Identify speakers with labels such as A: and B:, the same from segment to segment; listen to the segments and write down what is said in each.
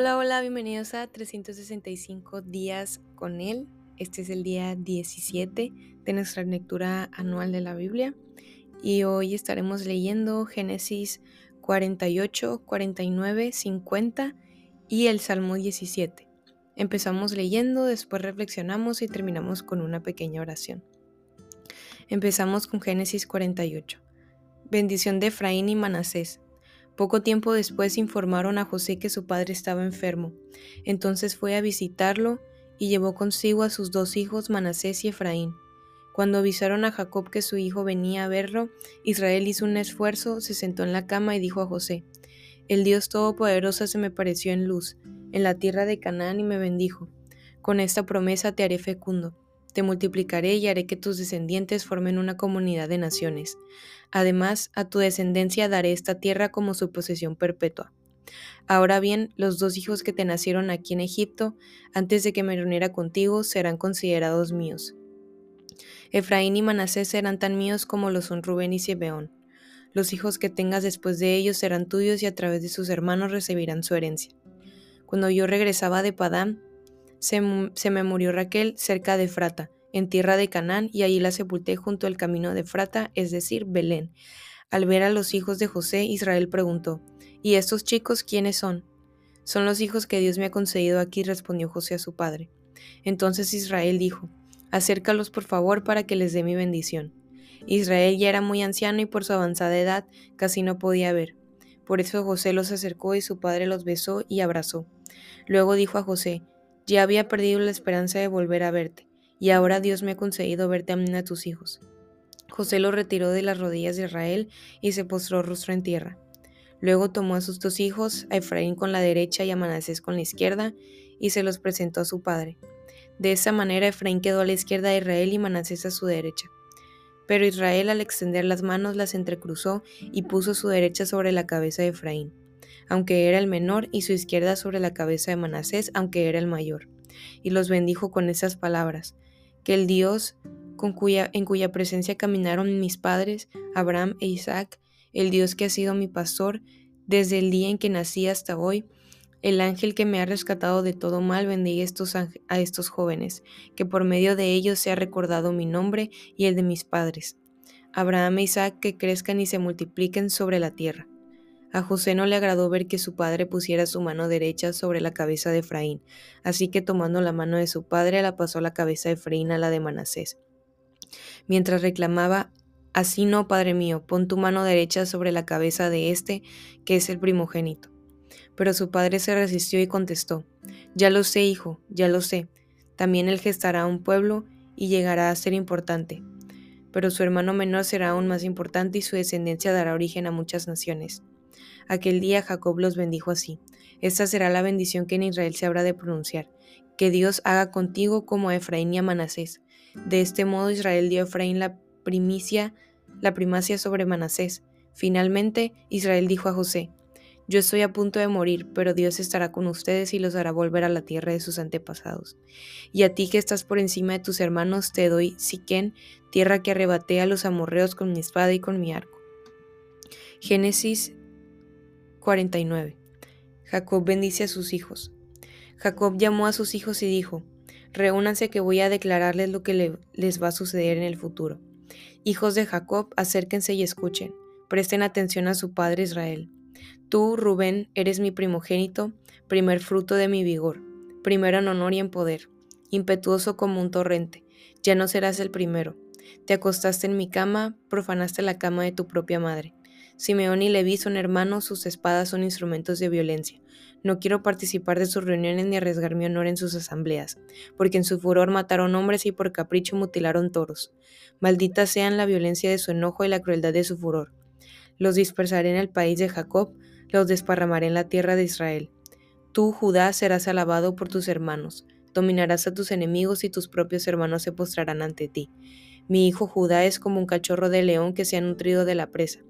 A: Hola, hola, bienvenidos a 365 días con Él. Este es el día 17 de nuestra lectura anual de la Biblia y hoy estaremos leyendo Génesis 48, 49, 50 y el Salmo 17. Empezamos leyendo, después reflexionamos y terminamos con una pequeña oración. Empezamos con Génesis 48. Bendición de Efraín y Manasés. Poco tiempo después informaron a José que su padre estaba enfermo. Entonces fue a visitarlo y llevó consigo a sus dos hijos Manasés y Efraín. Cuando avisaron a Jacob que su hijo venía a verlo, Israel hizo un esfuerzo, se sentó en la cama y dijo a José, El Dios Todopoderoso se me pareció en luz, en la tierra de Canaán y me bendijo. Con esta promesa te haré fecundo te multiplicaré y haré que tus descendientes formen una comunidad de naciones. Además, a tu descendencia daré esta tierra como su posesión perpetua. Ahora bien, los dos hijos que te nacieron aquí en Egipto, antes de que me reuniera contigo, serán considerados míos. Efraín y Manasés serán tan míos como lo son Rubén y Sibeón. Los hijos que tengas después de ellos serán tuyos y a través de sus hermanos recibirán su herencia. Cuando yo regresaba de Padán, se, me murió Raquel cerca de Frata, en tierra de Canaán, y allí la sepulté junto al camino de Frata, es decir, Belén. Al ver a los hijos de José, Israel preguntó, ¿Y estos chicos quiénes son? Son los hijos que Dios me ha concedido aquí, respondió José a su padre. Entonces Israel dijo, Acércalos por favor para que les dé mi bendición. Israel ya era muy anciano y por su avanzada edad casi no podía ver. Por eso José los acercó y su padre los besó y abrazó. Luego dijo a José, ya había perdido la esperanza de volver a verte, y ahora Dios me ha concedido verte a mí a tus hijos. José lo retiró de las rodillas de Israel y se postró rostro en tierra. Luego tomó a sus dos hijos, a Efraín con la derecha y a Manasés con la izquierda, y se los presentó a su padre. De esa manera Efraín quedó a la izquierda de Israel y Manasés a su derecha. Pero Israel al extender las manos las entrecruzó y puso su derecha sobre la cabeza de Efraín aunque era el menor, y su izquierda sobre la cabeza de Manasés, aunque era el mayor. Y los bendijo con esas palabras, que el Dios con cuya, en cuya presencia caminaron mis padres, Abraham e Isaac, el Dios que ha sido mi pastor desde el día en que nací hasta hoy, el ángel que me ha rescatado de todo mal bendiga estos a estos jóvenes, que por medio de ellos se ha recordado mi nombre y el de mis padres. Abraham e Isaac que crezcan y se multipliquen sobre la tierra. A José no le agradó ver que su padre pusiera su mano derecha sobre la cabeza de Efraín, así que tomando la mano de su padre la pasó la cabeza de Efraín a la de Manasés. Mientras reclamaba, Así no, padre mío, pon tu mano derecha sobre la cabeza de este, que es el primogénito. Pero su padre se resistió y contestó, Ya lo sé, hijo, ya lo sé. También él gestará un pueblo y llegará a ser importante. Pero su hermano menor será aún más importante y su descendencia dará origen a muchas naciones. Aquel día Jacob los bendijo así. Esta será la bendición que en Israel se habrá de pronunciar. Que Dios haga contigo como a Efraín y a Manasés. De este modo Israel dio a Efraín la primicia, la primacia sobre Manasés. Finalmente Israel dijo a José, yo estoy a punto de morir, pero Dios estará con ustedes y los hará volver a la tierra de sus antepasados. Y a ti que estás por encima de tus hermanos te doy Siquén, tierra que arrebaté a los amorreos con mi espada y con mi arco. Génesis 49. Jacob bendice a sus hijos. Jacob llamó a sus hijos y dijo, Reúnanse que voy a declararles lo que les va a suceder en el futuro. Hijos de Jacob, acérquense y escuchen. Presten atención a su padre Israel. Tú, Rubén, eres mi primogénito, primer fruto de mi vigor, primero en honor y en poder, impetuoso como un torrente. Ya no serás el primero. Te acostaste en mi cama, profanaste la cama de tu propia madre. Simeón y Leví son hermanos, sus espadas son instrumentos de violencia. No quiero participar de sus reuniones ni arriesgar mi honor en sus asambleas, porque en su furor mataron hombres y por capricho mutilaron toros. Malditas sean la violencia de su enojo y la crueldad de su furor. Los dispersaré en el país de Jacob, los desparramaré en la tierra de Israel. Tú, Judá, serás alabado por tus hermanos, dominarás a tus enemigos y tus propios hermanos se postrarán ante ti. Mi hijo Judá es como un cachorro de león que se ha nutrido de la presa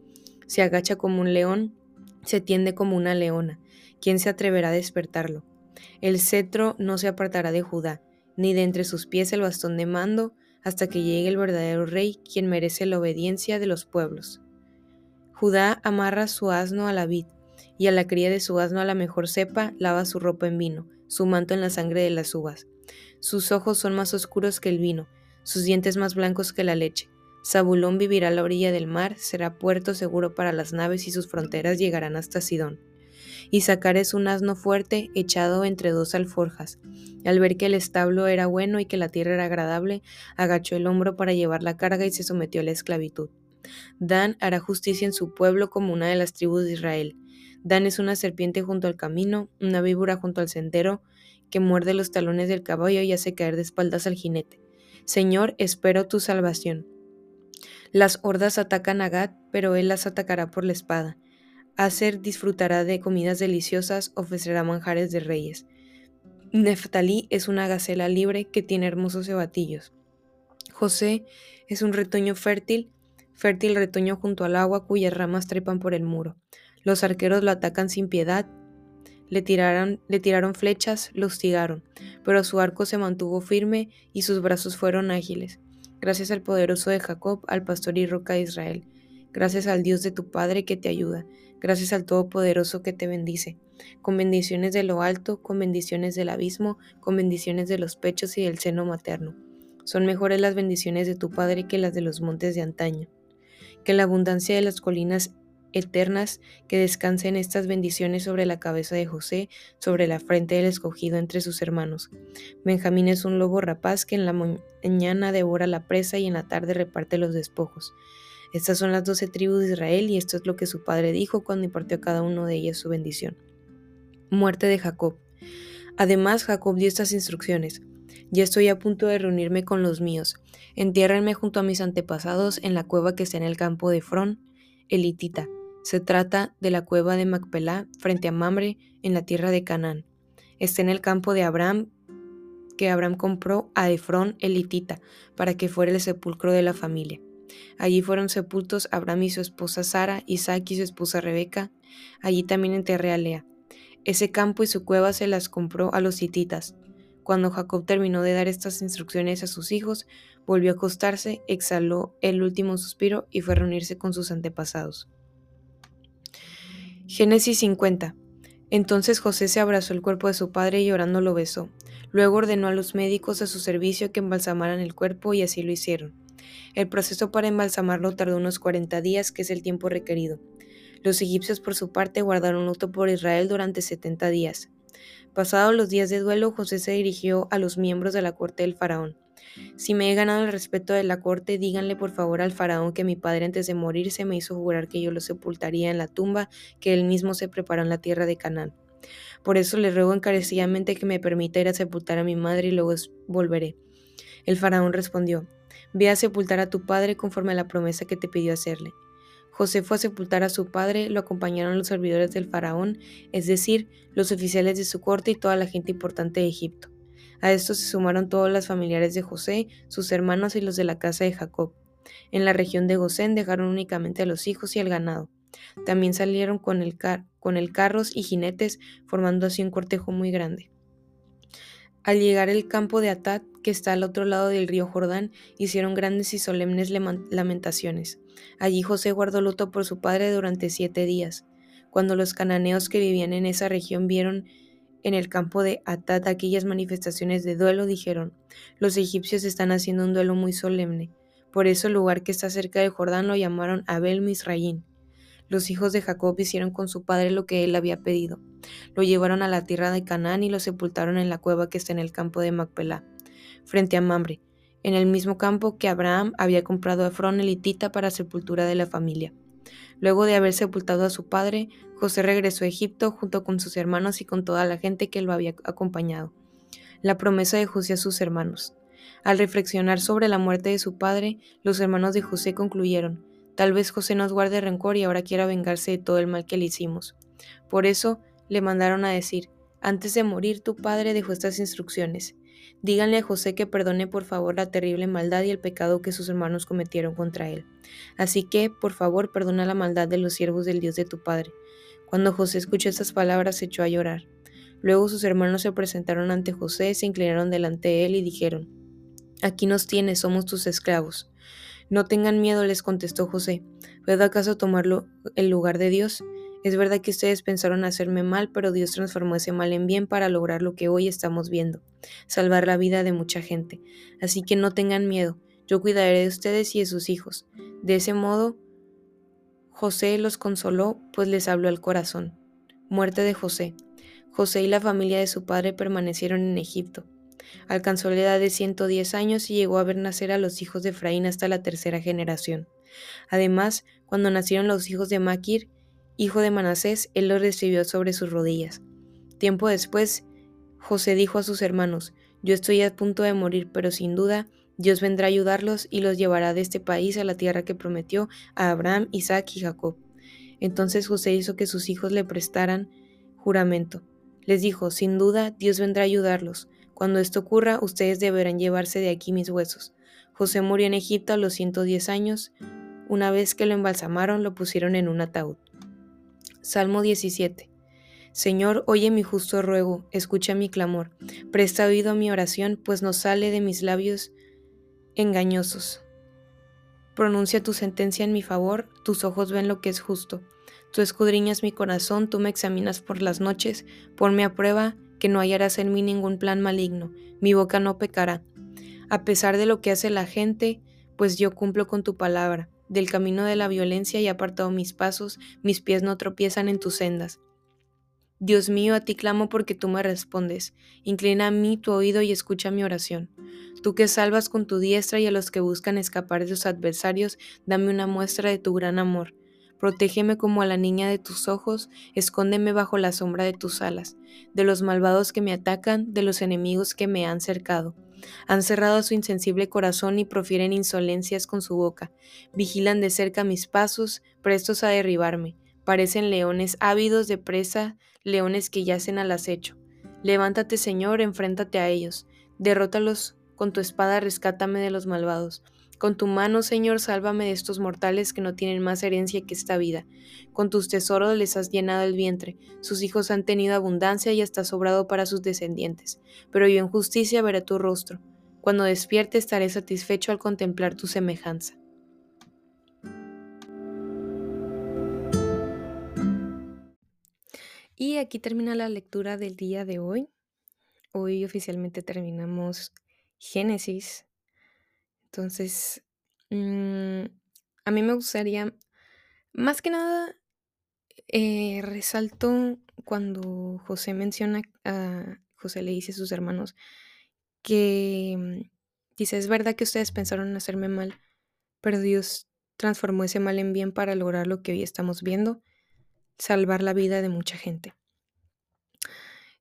A: se agacha como un león, se tiende como una leona. ¿Quién se atreverá a despertarlo? El cetro no se apartará de Judá, ni de entre sus pies el bastón de mando, hasta que llegue el verdadero rey, quien merece la obediencia de los pueblos. Judá amarra su asno a la vid, y a la cría de su asno a la mejor cepa lava su ropa en vino, su manto en la sangre de las uvas. Sus ojos son más oscuros que el vino, sus dientes más blancos que la leche. Zabulón vivirá a la orilla del mar, será puerto seguro para las naves y sus fronteras llegarán hasta Sidón. Isaacar es un asno fuerte echado entre dos alforjas. Al ver que el establo era bueno y que la tierra era agradable, agachó el hombro para llevar la carga y se sometió a la esclavitud. Dan hará justicia en su pueblo como una de las tribus de Israel. Dan es una serpiente junto al camino, una víbora junto al sendero, que muerde los talones del caballo y hace caer de espaldas al jinete. Señor, espero tu salvación. Las hordas atacan a Gad, pero él las atacará por la espada. Aser disfrutará de comidas deliciosas, ofrecerá manjares de reyes. Neftalí es una gacela libre que tiene hermosos cebatillos. José es un retoño fértil, fértil retoño junto al agua cuyas ramas trepan por el muro. Los arqueros lo atacan sin piedad, le tiraron, le tiraron flechas, lo hostigaron, pero su arco se mantuvo firme y sus brazos fueron ágiles. Gracias al poderoso de Jacob, al pastor y roca de Israel. Gracias al Dios de tu Padre que te ayuda. Gracias al Todopoderoso que te bendice. Con bendiciones de lo alto, con bendiciones del abismo, con bendiciones de los pechos y del seno materno. Son mejores las bendiciones de tu Padre que las de los montes de antaño. Que la abundancia de las colinas eternas, que descansen estas bendiciones sobre la cabeza de José, sobre la frente del escogido entre sus hermanos. Benjamín es un lobo rapaz que en la mañana devora la presa y en la tarde reparte los despojos. Estas son las doce tribus de Israel y esto es lo que su padre dijo cuando impartió a cada uno de ellas su bendición. Muerte de Jacob. Además, Jacob dio estas instrucciones. Ya estoy a punto de reunirme con los míos. Entiérrenme junto a mis antepasados en la cueva que está en el campo de Frón, elitita. Se trata de la cueva de Macpelá frente a Mamre en la tierra de Canaán. Está en el campo de Abraham que Abraham compró a Efrón elitita para que fuera el sepulcro de la familia. Allí fueron sepultos Abraham y su esposa Sara, Isaac y su esposa Rebeca. Allí también enterré a Lea. Ese campo y su cueva se las compró a los hititas. Cuando Jacob terminó de dar estas instrucciones a sus hijos, volvió a acostarse, exhaló el último suspiro y fue a reunirse con sus antepasados. Génesis 50. Entonces José se abrazó el cuerpo de su padre y llorando lo besó. Luego ordenó a los médicos a su servicio que embalsamaran el cuerpo y así lo hicieron. El proceso para embalsamarlo tardó unos 40 días, que es el tiempo requerido. Los egipcios por su parte guardaron luto por Israel durante 70 días. Pasados los días de duelo, José se dirigió a los miembros de la corte del faraón. Si me he ganado el respeto de la corte, díganle por favor al faraón que mi padre antes de morirse me hizo jurar que yo lo sepultaría en la tumba que él mismo se preparó en la tierra de Canaán. Por eso le ruego encarecidamente que me permita ir a sepultar a mi madre y luego volveré. El faraón respondió, Ve a sepultar a tu padre conforme a la promesa que te pidió hacerle. José fue a sepultar a su padre, lo acompañaron los servidores del faraón, es decir, los oficiales de su corte y toda la gente importante de Egipto. A esto se sumaron todos los familiares de José, sus hermanos y los de la casa de Jacob. En la región de Gosén dejaron únicamente a los hijos y al ganado. También salieron con el, carros y jinetes, formando así un cortejo muy grande. Al llegar al campo de Atat, que está al otro lado del río Jordán, hicieron grandes y solemnes lamentaciones. Allí José guardó luto por su padre durante siete días. Cuando los cananeos que vivían en esa región vieron en el campo de Atat aquellas manifestaciones de duelo, dijeron, los egipcios están haciendo un duelo muy solemne. Por eso el lugar que está cerca del Jordán lo llamaron Abel Misraín. Los hijos de Jacob hicieron con su padre lo que él había pedido. Lo llevaron a la tierra de Canaán y lo sepultaron en la cueva que está en el campo de Macpelá, frente a Mamre, en el mismo campo que Abraham había comprado a Efrón elitita para sepultura de la familia. Luego de haber sepultado a su padre, José regresó a Egipto junto con sus hermanos y con toda la gente que lo había acompañado. La promesa de José a sus hermanos. Al reflexionar sobre la muerte de su padre, los hermanos de José concluyeron, Tal vez José nos guarde rencor y ahora quiera vengarse de todo el mal que le hicimos. Por eso le mandaron a decir, antes de morir tu padre dejó estas instrucciones. Díganle a José que perdone por favor la terrible maldad y el pecado que sus hermanos cometieron contra él. Así que, por favor, perdona la maldad de los siervos del Dios de tu padre. Cuando José escuchó estas palabras se echó a llorar. Luego sus hermanos se presentaron ante José, se inclinaron delante de él y dijeron, Aquí nos tienes, somos tus esclavos. No tengan miedo, les contestó José. ¿Puedo acaso tomarlo el lugar de Dios? Es verdad que ustedes pensaron hacerme mal, pero Dios transformó ese mal en bien para lograr lo que hoy estamos viendo, salvar la vida de mucha gente. Así que no tengan miedo, yo cuidaré de ustedes y de sus hijos. De ese modo, José los consoló, pues les habló al corazón. Muerte de José. José y la familia de su padre permanecieron en Egipto. Alcanzó la edad de 110 años y llegó a ver nacer a los hijos de Efraín hasta la tercera generación. Además, cuando nacieron los hijos de Maquir, hijo de Manasés, él los recibió sobre sus rodillas. Tiempo después, José dijo a sus hermanos, Yo estoy a punto de morir, pero sin duda Dios vendrá a ayudarlos y los llevará de este país a la tierra que prometió a Abraham, Isaac y Jacob. Entonces José hizo que sus hijos le prestaran juramento. Les dijo, Sin duda, Dios vendrá a ayudarlos. Cuando esto ocurra, ustedes deberán llevarse de aquí mis huesos. José murió en Egipto a los 110 años. Una vez que lo embalsamaron, lo pusieron en un ataúd. Salmo 17. Señor, oye mi justo ruego, escucha mi clamor, presta oído a mi oración, pues no sale de mis labios engañosos. Pronuncia tu sentencia en mi favor, tus ojos ven lo que es justo. Tú escudriñas mi corazón, tú me examinas por las noches, ponme a prueba, que no hallarás en mí ningún plan maligno, mi boca no pecará. A pesar de lo que hace la gente, pues yo cumplo con tu palabra del camino de la violencia y apartado mis pasos, mis pies no tropiezan en tus sendas. Dios mío, a ti clamo porque tú me respondes. Inclina a mí tu oído y escucha mi oración. Tú que salvas con tu diestra y a los que buscan escapar de sus adversarios, dame una muestra de tu gran amor. Protégeme como a la niña de tus ojos, escóndeme bajo la sombra de tus alas, de los malvados que me atacan, de los enemigos que me han cercado. Han cerrado su insensible corazón y profieren insolencias con su boca. Vigilan de cerca mis pasos, prestos a derribarme. Parecen leones ávidos de presa, leones que yacen al acecho. Levántate, Señor, enfréntate a ellos. Derrótalos con tu espada, rescátame de los malvados. Con tu mano, Señor, sálvame de estos mortales que no tienen más herencia que esta vida. Con tus tesoros les has llenado el vientre, sus hijos han tenido abundancia y hasta sobrado para sus descendientes. Pero yo en justicia veré tu rostro. Cuando despierte estaré satisfecho al contemplar tu semejanza. Y aquí termina la lectura del día de hoy. Hoy oficialmente terminamos Génesis entonces, mm, a mí me gustaría, más que nada, eh, resalto cuando José menciona, a José le dice a sus hermanos que mm, dice, es verdad que ustedes pensaron en hacerme mal, pero Dios transformó ese mal en bien para lograr lo que hoy estamos viendo, salvar la vida de mucha gente.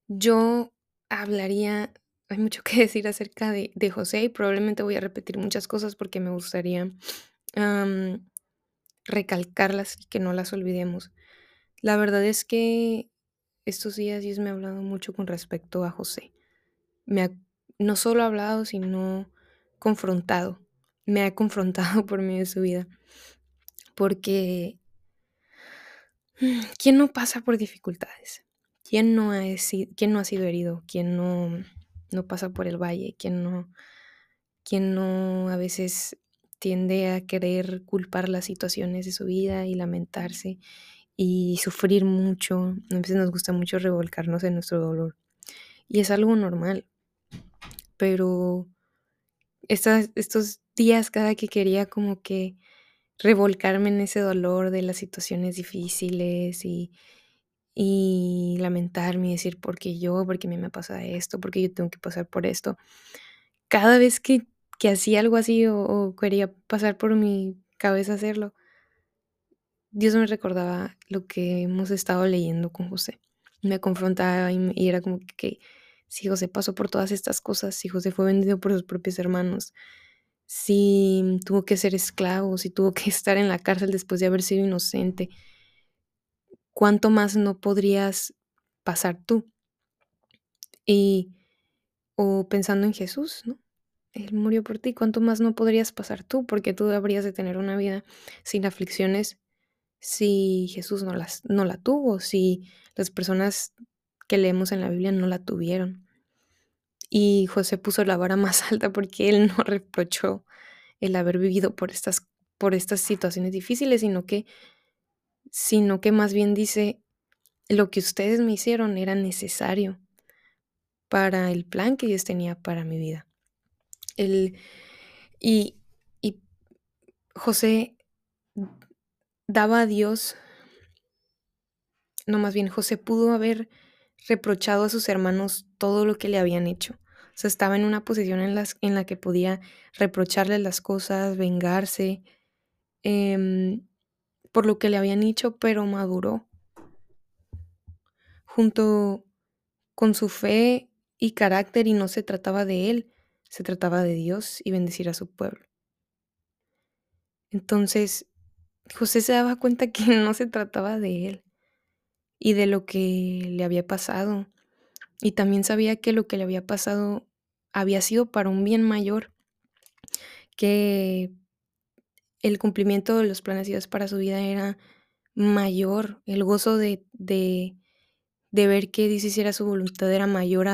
A: Yo hablaría hay mucho que decir acerca de, José y probablemente voy a repetir muchas cosas porque me gustaría recalcarlas y que no las olvidemos. La verdad es que estos días Dios me ha hablado mucho con respecto a José. Me ha, no solo ha hablado, sino confrontado. Me ha confrontado por medio de su vida. Porque ¿quién no pasa por dificultades? ¿Quién no ha, quién no ha sido herido? ¿Quién no no pasa por el valle, quien no, quien no a veces tiende a querer culpar las situaciones de su vida y lamentarse y sufrir mucho. A veces nos gusta mucho revolcarnos en nuestro dolor. Y es algo normal. Pero estos días, cada que quería como que revolcarme en ese dolor de las situaciones difíciles y, y lamentarme y decir, ¿por qué yo? ¿Por qué me, me pasa esto? ¿Por qué yo tengo que pasar por esto? Cada vez que, hacía algo así o, quería pasar por mi cabeza hacerlo, Dios me recordaba lo que hemos estado leyendo con José. Me confrontaba y, y era como que, si José pasó por todas estas cosas, si José fue vendido por sus propios hermanos, si tuvo que ser esclavo, si tuvo que estar en la cárcel después de haber sido inocente, ¿cuánto más no podrías pasar tú? Y, o pensando en Jesús, ¿no? Él murió por ti, ¿cuánto más no podrías pasar tú? Porque tú habrías de tener una vida sin aflicciones si Jesús no, las, no la tuvo, si las personas que leemos en la Biblia no la tuvieron. Y José puso la vara más alta porque él no reprochó el haber vivido por estas, por estas situaciones difíciles, sino que sino que más bien dice, lo que ustedes me hicieron era necesario para el plan que Dios tenía para mi vida. El, y, y José daba a Dios, no más bien José pudo haber reprochado a sus hermanos todo lo que le habían hecho. O sea, estaba en una posición en, en la que podía reprocharles las cosas, vengarse em, por lo que le habían hecho, pero maduró. Junto con su fe y carácter, y no se trataba de él, se trataba de Dios y bendecir a su pueblo. Entonces, José se daba cuenta que no se trataba de él y de lo que le había pasado. Y también sabía que lo que le había pasado había sido para un bien mayor, que el cumplimiento de los planes de Dios para su vida era mayor, el gozo de, de, de ver que Dios hiciera su voluntad era mayor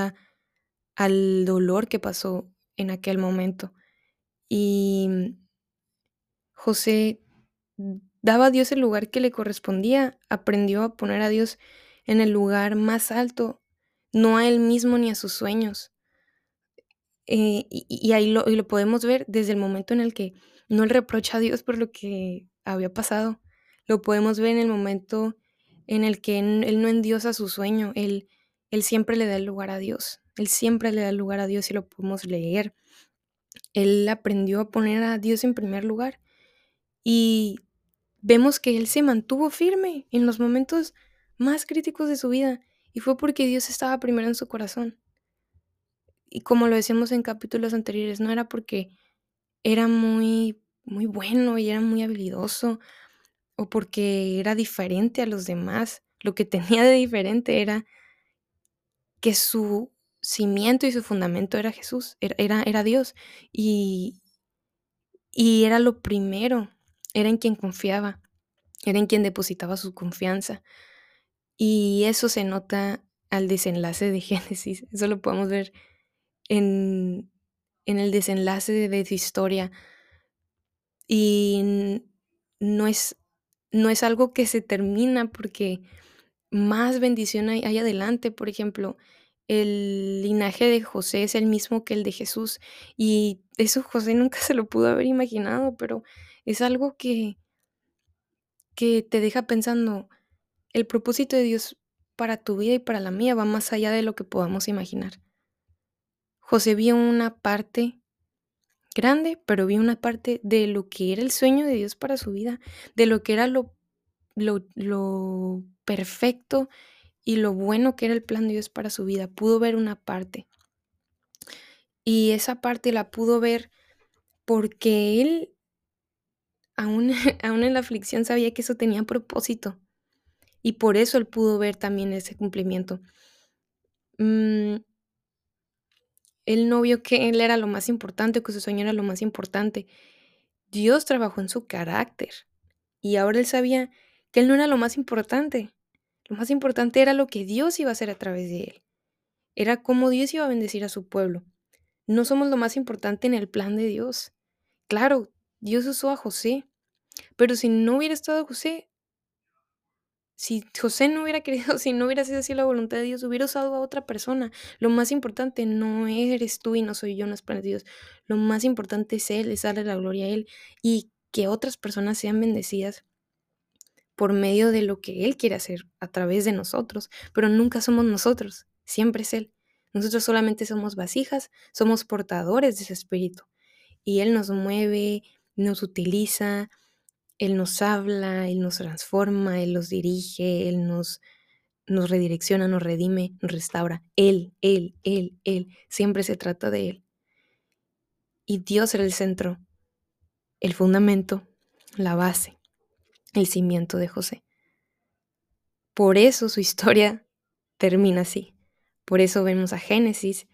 A: al dolor que pasó en aquel momento. Y José daba a Dios el lugar que le correspondía, aprendió a poner a Dios en el lugar más alto, no a él mismo ni a sus sueños. Eh, y, ahí lo, y lo podemos ver desde el momento en el que no le reprocha a Dios por lo que había pasado. Lo podemos ver en el momento en el que él no endiosa su sueño, él, él siempre le da el lugar a Dios, él siempre le da el lugar a Dios y lo podemos leer. Él aprendió a poner a Dios en primer lugar y vemos que él se mantuvo firme en los momentos más críticos de su vida y fue porque Dios estaba primero en su corazón. Y como lo decíamos en capítulos anteriores, no era porque era muy muy bueno y era muy habilidoso o porque era diferente a los demás. Lo que tenía de diferente era que su cimiento y su fundamento era Jesús, era, era, Dios. Y, y era lo primero, era en quien confiaba, era en quien depositaba su confianza. Y eso se nota al desenlace de Génesis. Eso lo podemos ver en, en el desenlace de, su historia. Y no es no es algo que se termina porque más bendición hay, adelante. Por ejemplo, el linaje de José es el mismo que el de Jesús y eso José nunca se lo pudo haber imaginado, pero es algo que, que te deja pensando, el propósito de Dios para tu vida y para la mía va más allá de lo que podamos imaginar. José vio una parte grande, pero vi una parte de lo que era el sueño de Dios para su vida, de lo que era lo, lo, perfecto y lo bueno que era el plan de Dios para su vida. Pudo ver una parte. Y esa parte la pudo ver porque él, aún, aún en la aflicción, sabía que eso tenía propósito. Y por eso él pudo ver también ese cumplimiento. Mm, él no vio que él era lo más importante, que su sueño era lo más importante. Dios trabajó en su carácter. Y ahora él sabía que él no era lo más importante. Lo más importante era lo que Dios iba a hacer a través de él. Era cómo Dios iba a bendecir a su pueblo. No somos lo más importante en el plan de Dios. Claro, Dios usó a José, pero si no hubiera estado José, si José no hubiera querido, si no hubiera sido así la voluntad de Dios, hubiera usado a otra persona. Lo más importante no eres tú y no soy yo, no es para Dios. Lo más importante es Él, es darle la gloria a Él y que otras personas sean bendecidas por medio de lo que Él quiere hacer a través de nosotros. Pero nunca somos nosotros, siempre es Él. Nosotros solamente somos vasijas, somos portadores de ese espíritu. Y Él nos mueve, nos utiliza, él nos habla, Él nos transforma, Él nos dirige, Él nos, nos redirecciona, nos redime, nos restaura. Él, Él, Él, Él. Siempre se trata de Él. Y Dios era el centro, el fundamento, la base, el cimiento de José. Por eso su historia termina así. Por eso vemos a Génesis,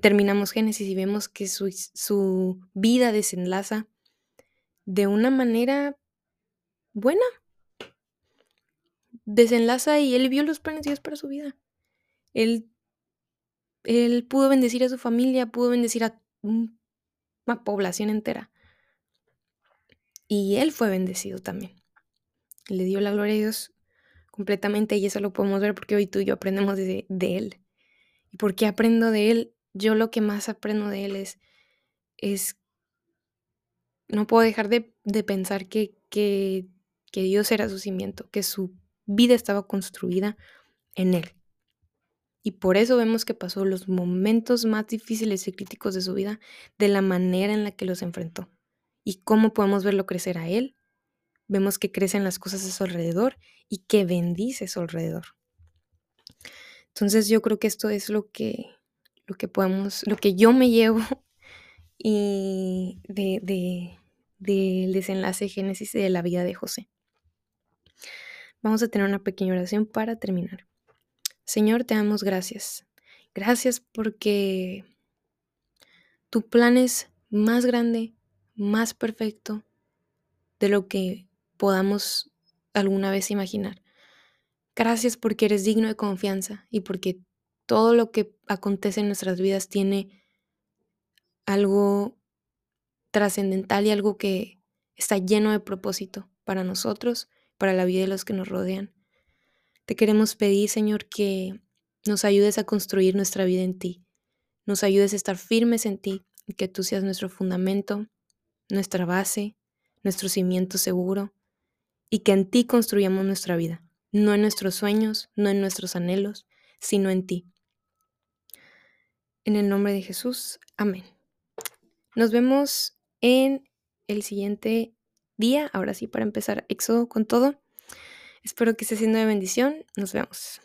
A: terminamos Génesis y vemos que su, su vida desenlaza de una manera buena. Desenlaza y él vio los planes de Dios para su vida. Él, él pudo bendecir a su familia, pudo bendecir a una población entera. Y él fue bendecido también. le dio la gloria a Dios completamente y eso lo podemos ver porque hoy tú y yo aprendemos de, de Él. ¿Y por qué aprendo de Él? Yo lo que más aprendo de Él es, es no puedo dejar de, de pensar que, que, que Dios era su cimiento, que su vida estaba construida en Él. Y por eso vemos que pasó los momentos más difíciles y críticos de su vida de la manera en la que los enfrentó. ¿Y cómo podemos verlo crecer a Él? Vemos que crecen las cosas a su alrededor y que bendice a su alrededor. Entonces yo creo que esto es lo que, lo que podemos, lo que yo me llevo y de, de, del desenlace de Génesis de la vida de José. Vamos a tener una pequeña oración para terminar. Señor, te damos gracias. Gracias porque tu plan es más grande, más perfecto de lo que podamos alguna vez imaginar. Gracias porque eres digno de confianza y porque todo lo que acontece en nuestras vidas tiene algo trascendental y algo que está lleno de propósito para nosotros, para la vida de los que nos rodean. Te queremos pedir, Señor, que nos ayudes a construir nuestra vida en ti. Nos ayudes a estar firmes en ti y que tú seas nuestro fundamento, nuestra base, nuestro cimiento seguro y que en ti construyamos nuestra vida, no en nuestros sueños, no en nuestros anhelos, sino en ti. En el nombre de Jesús, amén. Nos vemos en el siguiente día, ahora sí, para empezar Éxodo con todo. Espero que esté siendo de bendición. Nos vemos.